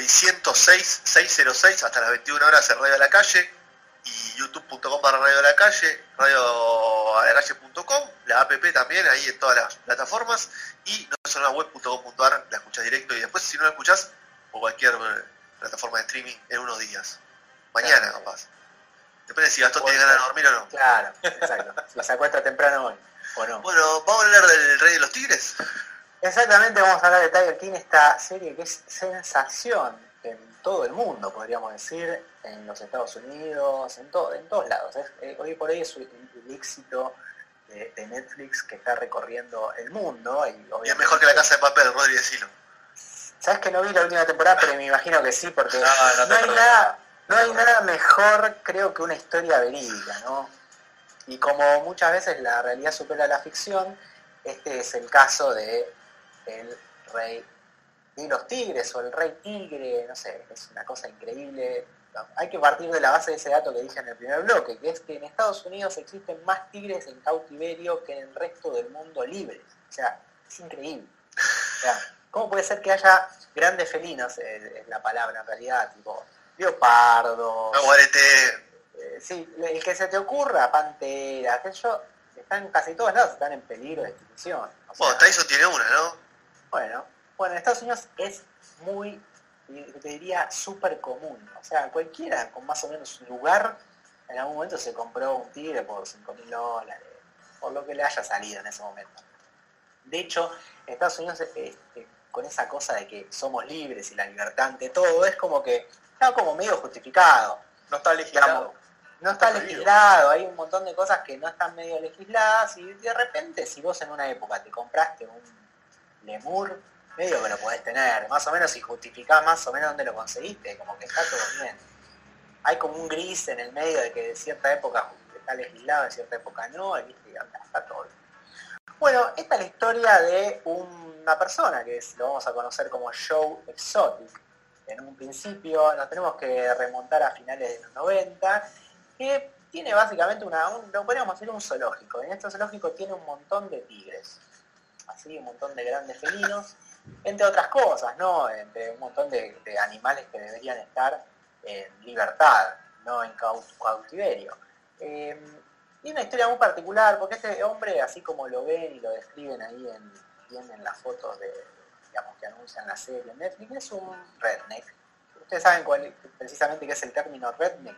606-606 hasta las 21 horas en Radio a la Calle y youtube.com para Radio a la Calle, radioalacalle.com, la app también, ahí en todas las plataformas y web.com.ar la escuchas directo y después si no la escuchas o cualquier eh, plataforma de streaming en unos días, mañana claro. capaz. Depende si Gastón tiene ganas de dormir o no. Claro, exacto. si se temprano hoy o no. Bueno, ¿vamos a hablar del Rey de los Tigres? Exactamente, vamos a hablar de Tiger King, esta serie que es sensación en todo el mundo, podríamos decir, en los Estados Unidos, en, todo, en todos lados. Es- eh, hoy por hoy es el, el éxito de, de Netflix que está recorriendo el mundo. Y, Y es mejor que la casa de papel, Rodri, decilo. Sabes que no vi la última temporada, pero me imagino que sí, porque No, no te no, hay perdono. nada, no hay nada mejor, creo, que una historia verídica, ¿no? Y como muchas veces la realidad supera la ficción, este es el caso de el rey de los tigres o el rey tigre, no sé, es una cosa increíble. Hay que partir de la base de ese dato que dije en el primer bloque, que es que en Estados Unidos existen más tigres en cautiverio que en el resto del mundo libres. O sea, es increíble. O sea, ¿cómo puede ser que haya grandes felinos, eh, es la palabra en realidad, tipo leopardos, Aguarete, eh, sí, el que se te ocurra, pantera, sé yo, están casi todos lados, están en peligro de extinción. O sea, bueno, Tyson tiene una, ¿no? Bueno, bueno, en Estados Unidos es muy, te diría, súper común. O sea, cualquiera con más o menos un lugar, en algún momento se compró un tigre por 5 mil dólares, por lo que le haya salido en ese momento. De hecho, en Estados Unidos, eh, con esa cosa de que somos libres y la libertad ante todo, es como que está como medio justificado. No está legislado. Digamos, no está legislado, hay un montón de cosas que no están medio legisladas y de repente si vos en una época te compraste un lemur, medio que lo podés tener, más o menos si justificás más o menos dónde lo conseguiste, como que está todo bien. Hay como un gris en el medio de que de cierta época está legislado, de cierta época no, y está todo bien. Bueno, esta es la historia de una persona que es- lo vamos a conocer como Joe Exotic. En un principio nos tenemos que remontar a finales de los 90, que tiene básicamente una, un, lo podríamos decir un zoológico. En este zoológico tiene un montón de tigres, así un montón de grandes felinos, entre otras cosas, ¿no? Entre un montón de, animales que deberían estar en libertad, no en cau- cautiverio. Eh, y una historia muy particular, porque este hombre, así como lo ven y lo describen ahí en, en las fotos de, digamos, que anuncian la serie en Netflix, es un redneck. Ustedes saben cuál, precisamente qué es el término redneck.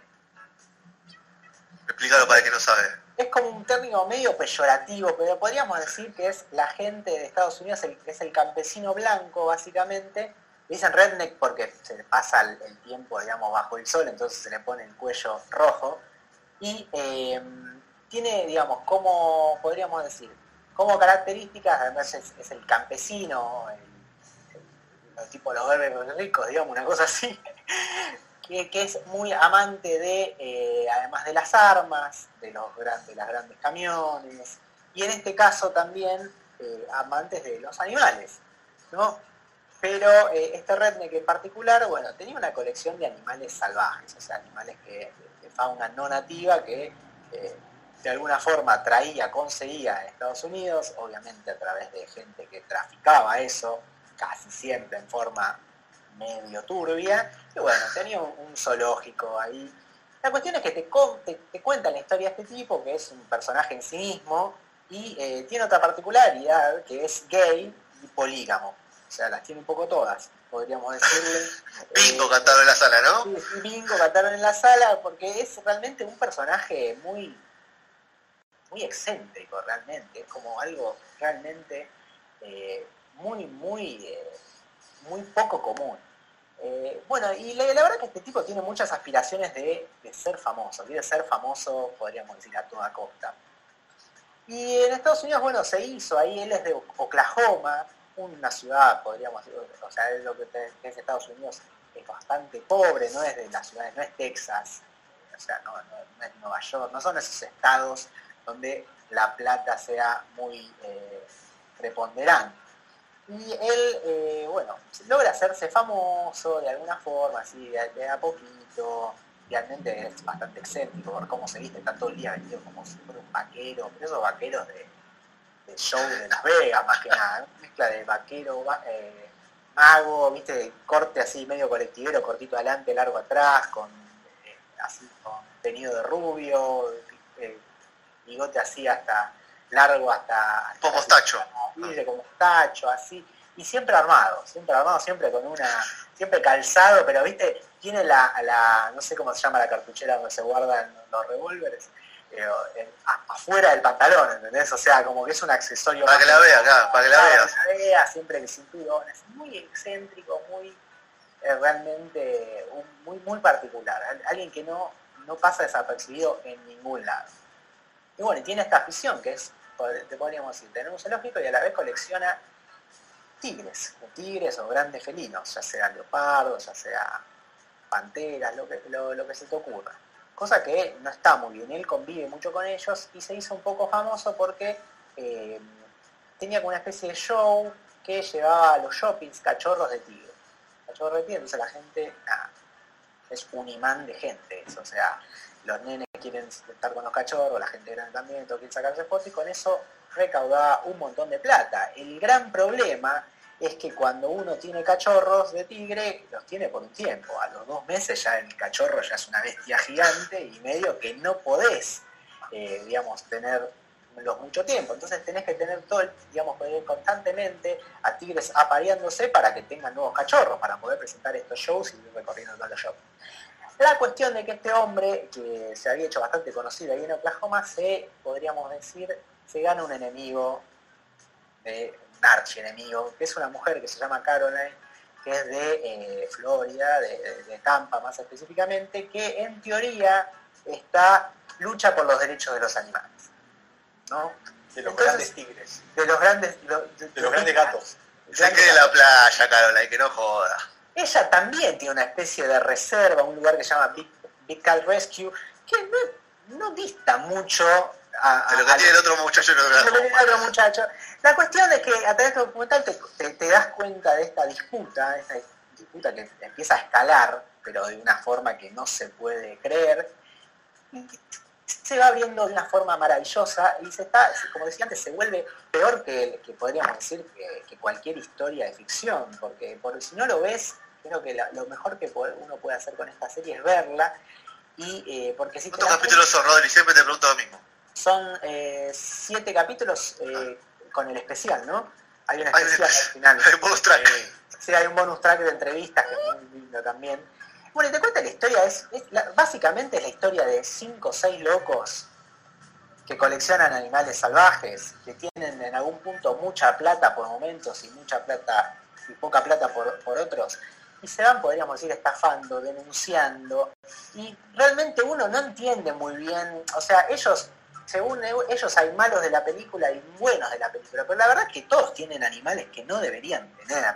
Explícalo para el que no sabe. Es como un término medio peyorativo, pero podríamos decir que es la gente de Estados Unidos, es el campesino blanco, básicamente. Dicen redneck porque se pasa el, tiempo, digamos, bajo el sol, entonces se le pone el cuello rojo. Y eh, tiene, digamos, como, podríamos decir, como características, además es, el campesino, el, el- el tipo los verdes ricos, digamos, una cosa así que, es muy amante de, eh, además de las armas, de los gran- de las grandes camiones, y en este caso también eh, amantes de los animales, ¿no? Pero eh, este redneck en particular, bueno, tenía una colección de animales salvajes, o sea, animales que, de fauna no nativa que eh, de alguna forma traía, conseguía en Estados Unidos, obviamente a través de gente que traficaba eso, casi siempre en forma medio turbia, y bueno, tenía un, un zoológico ahí. La cuestión es que te, con- te, te cuentan la historia de este tipo, que es un personaje en sí mismo, y eh, tiene otra particularidad, que es gay y polígamo. o sea, las tiene un poco todas, podríamos decirle. Bingo Eh, cantaron en la sala, ¿no? Sí, Bingo cantaron en la sala porque es realmente un personaje muy muy excéntrico realmente, es como algo realmente eh, muy, muy, eh, muy poco común. Eh, bueno, y la, la verdad que este tipo tiene muchas aspiraciones de, ser famoso, quiere ser famoso, podríamos decir, a toda costa. Y en Estados Unidos, bueno, se hizo, ahí él es de Oklahoma, una ciudad, podríamos decir, o sea, es lo que es Estados Unidos, es bastante pobre, no es de las ciudades, no es Texas, o sea, no es Nueva York, no son esos estados donde la plata sea muy eh, preponderante. Y él, eh, bueno, logra hacerse famoso de alguna forma, así, de, de a poquito. Realmente es bastante excéntrico por cómo se viste, está todo el día vestido como si fuera un vaquero, pero esos vaqueros de, de show de Las Vegas, más que nada, ¿no? mezcla de vaquero, va- eh, mago, viste, corte así medio colectivero, cortito adelante, largo atrás, con eh, así con teñido de rubio, bigote así hasta largo hasta, mostacho. Como mostacho, así, y siempre armado, siempre armado, siempre con una, siempre calzado, pero viste, tiene la, la no sé cómo se llama la cartuchera donde se guardan los revólveres, eh, eh, afuera del pantalón, ¿entendés? O sea, como que es un accesorio Para que la vea acá, para que la Claro, veas. que la vea, siempre el cinturón, es muy excéntrico, muy eh, realmente un- muy muy particular, Al- alguien que no, no pasa desapercibido en ningún lado. Y bueno, y tiene esta afición que es, te podríamos decir, tener un zoológico y a la vez colecciona tigres, tigres o grandes felinos, ya sea leopardos, ya sea panteras, lo que, lo, que se te ocurra. Cosa que no está muy bien, él convive mucho con ellos y se hizo un poco famoso porque eh, tenía como una especie de show que llevaba a los shoppings cachorros de tigre. Cachorros de tigre, entonces la gente, es un imán de gente, o sea, los nenes quieren estar con los cachorros, la gente grande también, todos quieren sacarse fotos y con eso recaudaba un montón de plata. El gran problema es que cuando uno tiene cachorros de tigre, los tiene por un tiempo. A los dos meses ya el cachorro ya es una bestia gigante y medio que no podés, eh, digamos, tenerlos mucho tiempo. Entonces tenés que tener todo, el, digamos, poder constantemente a tigres apareándose para que tengan nuevos cachorros, para poder presentar estos shows y ir recorriendo todos los shows. La cuestión de que este hombre, que se había hecho bastante conocido ahí en Oklahoma, se, podríamos decir, se gana un enemigo, de, un archienemigo, que es una mujer que se llama Caroline, que es de eh, Florida, de, de- de Tampa más específicamente, que en teoría está lucha por los derechos de los animales. ¿no? De los Entonces, grandes tigres. De los grandes, lo- De los grandes gatos. Se quede en la playa, Carola, y que no joda. Ella también tiene una especie de reserva, un lugar que se llama Big, Big Cat Rescue, que no, no dista mucho a, De lo a- que tiene el otro muchacho en a lo que tiene otro otro muchacho. La cuestión es que a través de este documental te, te- te das cuenta de esta disputa, esta disputa que empieza a escalar, pero de una forma que no se puede creer, y se va abriendo de una forma maravillosa y se está, como decía antes, se vuelve peor que, que podríamos decir que, que cualquier historia de ficción, porque por, si no lo ves, creo que la- lo mejor que uno puede hacer con esta serie es verla, y eh, porque si ¿Cuántos capítulos son, Rodri? Siempre te pregunto lo mismo. son eh, siete capítulos eh, con el especial, ¿no? Hay un Hay especial al final. Hay un bonus track. Sí, hay un bonus track de entrevistas que es muy lindo también. Bueno, y te cuenta la historia, es, es la- básicamente es la historia de cinco o seis locos que coleccionan animales salvajes, que tienen en algún punto mucha plata por momentos y mucha plata y poca plata por, por otros, y se van, podríamos decir, estafando, denunciando, y realmente uno no entiende muy bien, o sea, ellos, según ellos hay malos de la película y buenos de la película, pero la verdad es que todos tienen animales que no deberían tener.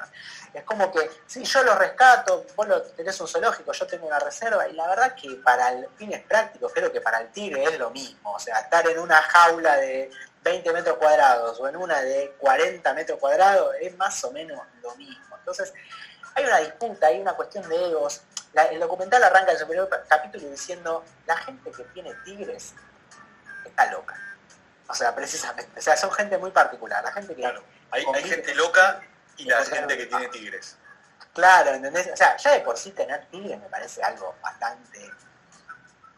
Es como que, si yo los rescato, vos lo, tenés un zoológico, yo tengo una reserva, y la verdad que para el- fines prácticos, creo que para el tigre es lo mismo, o sea, estar en una jaula de 20 metros cuadrados o en una de 40 metros cuadrados es más o menos lo mismo. Entonces, hay una disputa, hay una cuestión de egos. La- el documental arranca en su primer capítulo diciendo, la gente que tiene tigres está loca. O sea, precisamente, o sea, son gente muy particular, la gente que... Claro. Hay, hay gente loca y la gente que tiene tigres. Claro, ¿entendés? O sea, ya de por sí tener tigres me parece algo bastante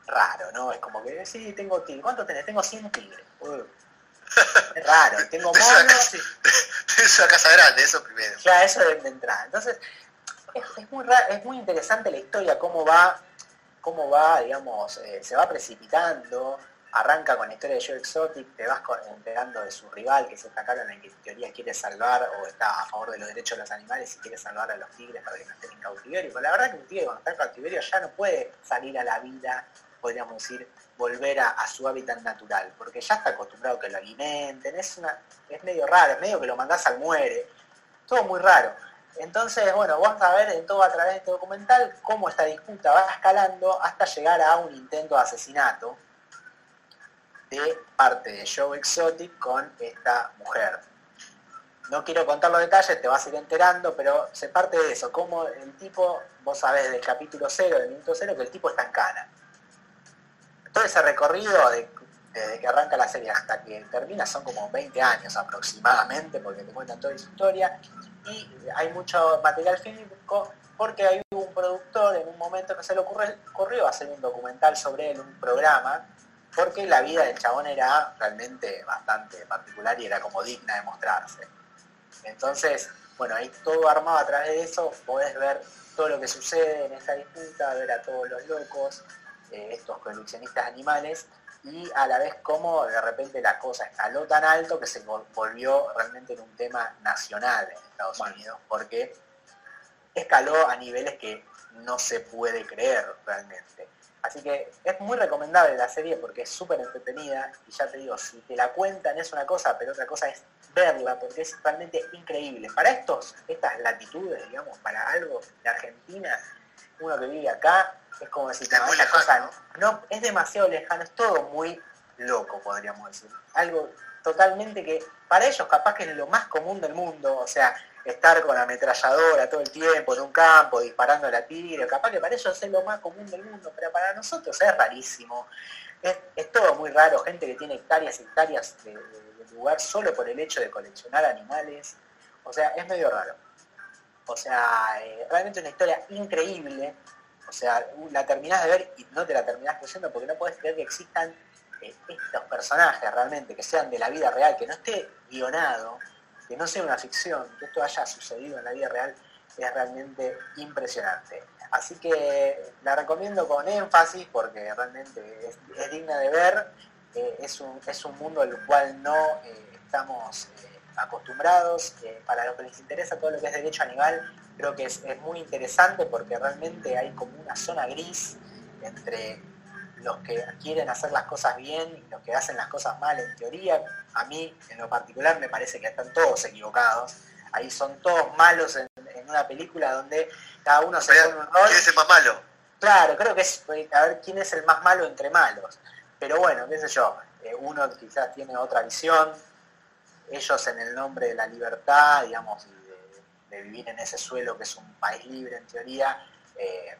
raro, ¿no? Es como que, sí, tengo tigres. ¿Cuántos tenés? Tengo 100 tigres. Uh, es raro. Tengo monos. y- Es una casa grande, eso primero. Ya, eso de, entrada. Entonces, es, es muy es muy interesante la historia, cómo va, cómo va, digamos, eh, se va precipitando, arranca con la historia de Joe Exotic, te vas enterando de su rival, que es esta cara en la que en teoría quiere salvar o está a favor de los derechos de los animales y quiere salvar a los tigres para que no estén en cautiverio. Pero la verdad que un tigre cuando está en cautiverio ya no puede salir a la vida, podríamos decir, volver a, su hábitat natural, porque ya está acostumbrado que lo alimenten, es, una, es medio raro, es medio que lo mandás al muere, todo muy raro. Entonces, bueno, vamos a ver en todo a través de este documental cómo esta disputa va escalando hasta llegar a un intento de asesinato de parte de Joe Exotic con esta mujer. No quiero contar los detalles, te vas a ir enterando, pero se parte de eso, como el tipo, vos sabés del capítulo 0, del minuto 0, que el tipo está en cana. Todo ese recorrido de- desde que arranca la serie hasta que termina son como 20 años aproximadamente, porque te cuentan toda su historia, y hay mucho material fílmico porque hay un productor en un momento que se le ocurre- ocurrió hacer un documental sobre él, un programa, porque la vida del chabón era realmente bastante particular y era como digna de mostrarse. Entonces, bueno, ahí todo armado a través de eso, podés ver todo lo que sucede en esta disputa, ver a todos los locos, eh, estos coleccionistas animales, y a la vez cómo de repente la cosa escaló tan alto que se vol- volvió realmente en un tema nacional en Estados Unidos, porque escaló a niveles que no se puede creer realmente. Así que es muy recomendable la serie porque es súper entretenida y ya te digo, si te la cuentan es una cosa, pero otra cosa es verla porque es realmente increíble. Para estos, estas latitudes, digamos, para algo de Argentina, uno que vive acá, es como decir, Es no, muy esta lejano, cosa no, es demasiado lejano, es todo muy loco, podríamos decir. Algo totalmente que para ellos capaz que es lo más común del mundo, o sea, estar con ametralladora todo el tiempo en un campo disparando a la tigre, capaz que para ellos es lo más común del mundo, pero para nosotros es rarísimo. Es, es todo muy raro, gente que tiene hectáreas y hectáreas de, de- de lugar solo por el hecho de coleccionar animales. O sea, es medio raro. O sea, eh, realmente una historia increíble. O sea, la terminás de ver y no te la terminás creyendo porque no podés creer que existan eh, estos personajes realmente, que sean de la vida real, que no esté guionado, que no sea una ficción, que esto haya sucedido en la vida real, es realmente impresionante. Así que la recomiendo con énfasis porque realmente es, digna de ver, eh, es, un, es un mundo al cual no eh, estamos acostumbrados. Para los que les interesa todo lo que es derecho animal, creo que es, es muy interesante porque realmente hay como una zona gris entre los que quieren hacer las cosas bien y los que hacen las cosas mal en teoría. A mí, en lo particular, me parece que están todos equivocados. Ahí son todos malos en, en una película donde cada uno se pone un rol. ¿Quién es el más malo? Claro, creo que es eh, a ver quién es el más malo entre malos. Pero bueno, qué sé yo, eh, uno quizás tiene otra visión, ellos en el nombre de la libertad, digamos, y de, vivir en ese suelo que es un país libre en teoría, eh,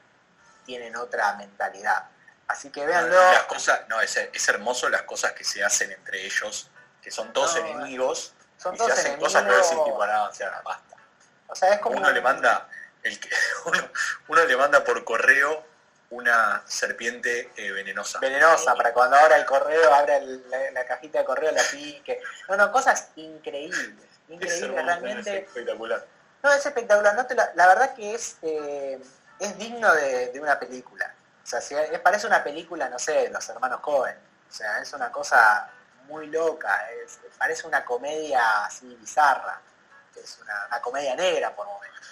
tienen otra mentalidad. Así que véanlo. Las cosas, no, es, es hermoso las cosas que se hacen entre ellos, que son todos No, enemigos, Son y todos se hacen enemigos. cosas que decís tipo, no, o sea, basta. O sea, es como Uno le manda, el que, uno, uno le manda por correo una serpiente eh, venenosa. venenosa para cuando abra el correo, abra el- la, la cajita de correo, la pique. No, no, cosas increíbles. Es Increíbles, es realmente. espectacular. No, es espectacular. No la, verdad que es, eh, es digno de, una película. O sea, es- parece una película, no sé, los hermanos Cohen. O sea, es una cosa muy loca. parece una comedia así bizarra. Es una, comedia negra por momentos.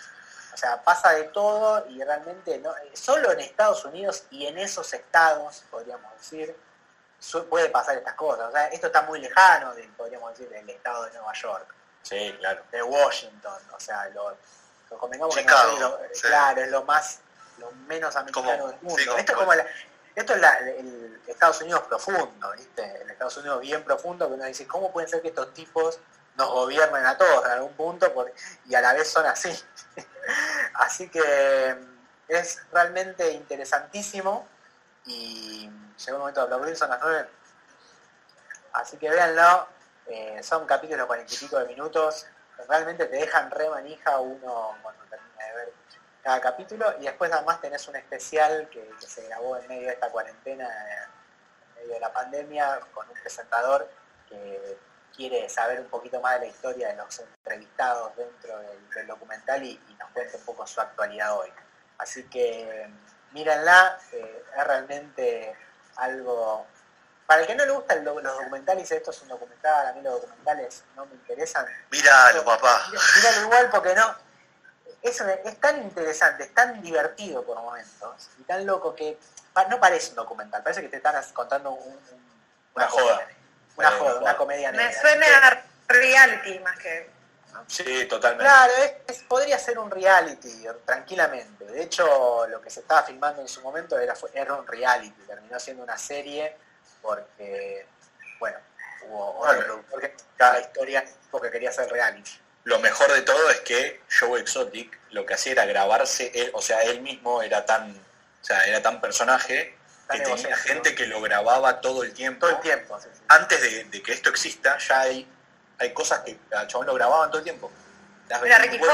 O sea, pasa de todo y realmente no, eh, solo en Estados Unidos y en esos estados, podríamos decir, puede pasar estas cosas. Esto está muy lejano, de, podríamos decir, del estado de Nueva York Sí, claro. de Washington, o sea, lo, lo convengamos que Chicago, no lo- sí. claro, es lo más, lo menos americano del mundo. sí, esto es como la- esto es la- el Estados Unidos profundo, ¿viste? El Estados Unidos bien profundo, que uno dice, ¿cómo pueden ser que estos tipos nos gobiernen a todos en algún punto por- y a la vez son así? así que es realmente interesantísimo y llegó el momento de aplaudir, son las nueve. Así que véanlo, son capítulos cuarenta y pico de minutos, realmente te dejan re manija uno cuando termina de ver cada capítulo y después además tenés un especial que, se grabó en medio de esta cuarentena, en medio de la pandemia, con un presentador que quiere saber un poquito más de la historia de los entrevistados dentro del, documental y, nos cuenta un poco su actualidad hoy. Así que mírenla, eh, es realmente algo... Para el que no le gustan los documentales, esto es un documental, a mí los documentales no me interesan. Míralo, papá. Míralo igual porque no, es, es, tan interesante, es tan divertido por momentos y tan loco que no parece un documental, parece que te están contando un, una, joda. Una joda, una comedia Me suena a reality más que... Sí, totalmente. Claro, podría ser un reality, tranquilamente. De hecho, lo que se estaba filmando en su momento era, era un reality, terminó siendo una serie porque, bueno, hubo otro productor que cada historia porque quería ser reality. Lo mejor de todo es que Joe Exotic lo que hacía era grabarse él, o sea, él mismo era tan, o sea, era tan personaje que tenía gente que lo grababa todo el tiempo. Todo el tiempo, Antes de, que esto exista, ya hay, hay cosas que a chabón lo grababan todo el tiempo. era Ricky Ford.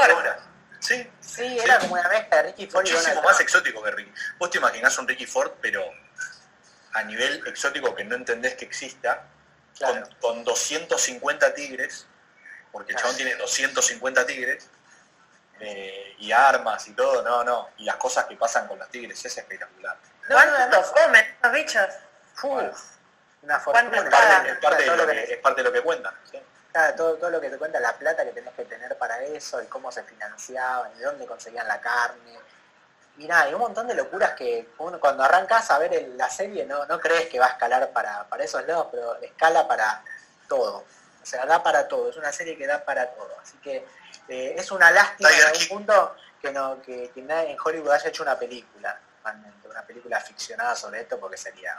Sí, sí, era como una mezcla de Ricky Ford Muchísimo más exótico que Ricky. Vos te imaginás un Ricky Ford, pero a nivel exótico que no entendés que exista, con, con 250 tigres porque el chabón tiene 250 tigres eh, y armas y todo, no, no. Y las cosas que pasan con los tigres es espectacular. ¿Cuántos comen los bichos? una fortuna. Es parte, de lo que, es parte de lo que cuentan. todo, todo lo que te cuenta, la plata que tenés que tener para eso, y cómo se financiaban, y dónde conseguían la carne. Y nada, hay un montón de locuras que uno, cuando arrancas a ver la serie no, no crees que va a escalar para, para esos lados, pero escala para todo. O sea, da para todo, es una serie que da para todo. Así que eh, es una lástima en algún punto que, no, que, que en Hollywood haya hecho una película, realmente, una película ficcionada sobre esto, porque sería